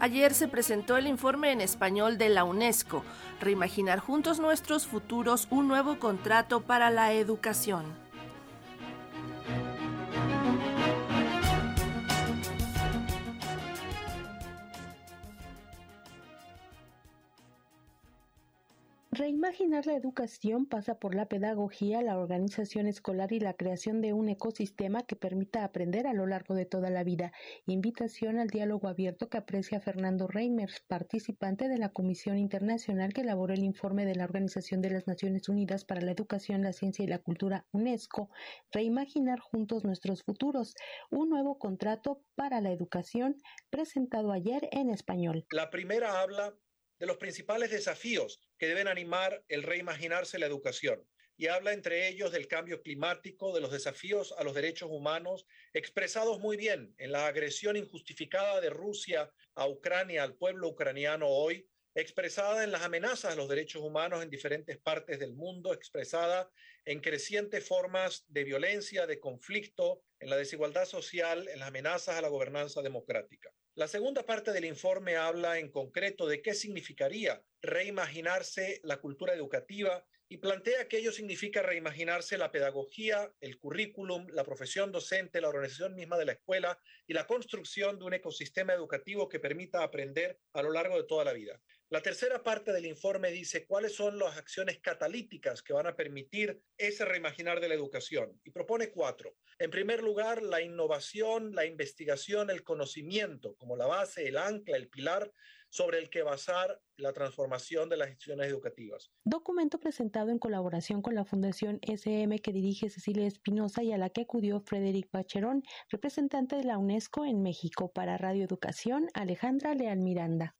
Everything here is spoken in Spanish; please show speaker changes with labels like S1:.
S1: Ayer se presentó el informe en español de la UNESCO, Reimaginar juntos nuestros futuros, un nuevo contrato para la educación.
S2: Reimaginar la educación pasa por la pedagogía, la organización escolar y la creación de un ecosistema que permita aprender a lo largo de toda la vida. Invitación al diálogo abierto que aprecia Fernando Reimers, participante de la Comisión Internacional que elaboró el informe de la Organización de las Naciones Unidas para la Educación, la Ciencia y la Cultura, UNESCO, Reimaginar juntos nuestros futuros, un nuevo contrato para la educación presentado ayer en español.
S3: La primera habla de los principales desafíos que deben animar el reimaginarse la educación y habla entre ellos del cambio climático, de los desafíos a los derechos humanos, expresados muy bien en la agresión injustificada de Rusia a Ucrania, al pueblo ucraniano hoy, expresada en las amenazas a los derechos humanos en diferentes partes del mundo, expresada en crecientes formas de violencia, de conflicto, en la desigualdad social, en las amenazas a la gobernanza democrática. La segunda parte del informe habla en concreto de qué significaría reimaginarse la cultura educativa y plantea que ello significa reimaginarse la pedagogía, el currículum, la profesión docente, la organización misma de la escuela y la construcción de un ecosistema educativo que permita aprender a lo largo de toda la vida. La tercera parte del informe dice cuáles son las acciones catalíticas que van a permitir ese reimaginar de la educación y propone cuatro. En primer lugar, la innovación, la investigación, el conocimiento como la base, el ancla, el pilar sobre el que basar la transformación de las instituciones educativas.
S2: Documento presentado en colaboración con la Fundación SM que dirige Cecilia Espinosa y a la que acudió Frederic Bacherón, representante de la UNESCO en México para Radio Educación, Alejandra Leal Miranda.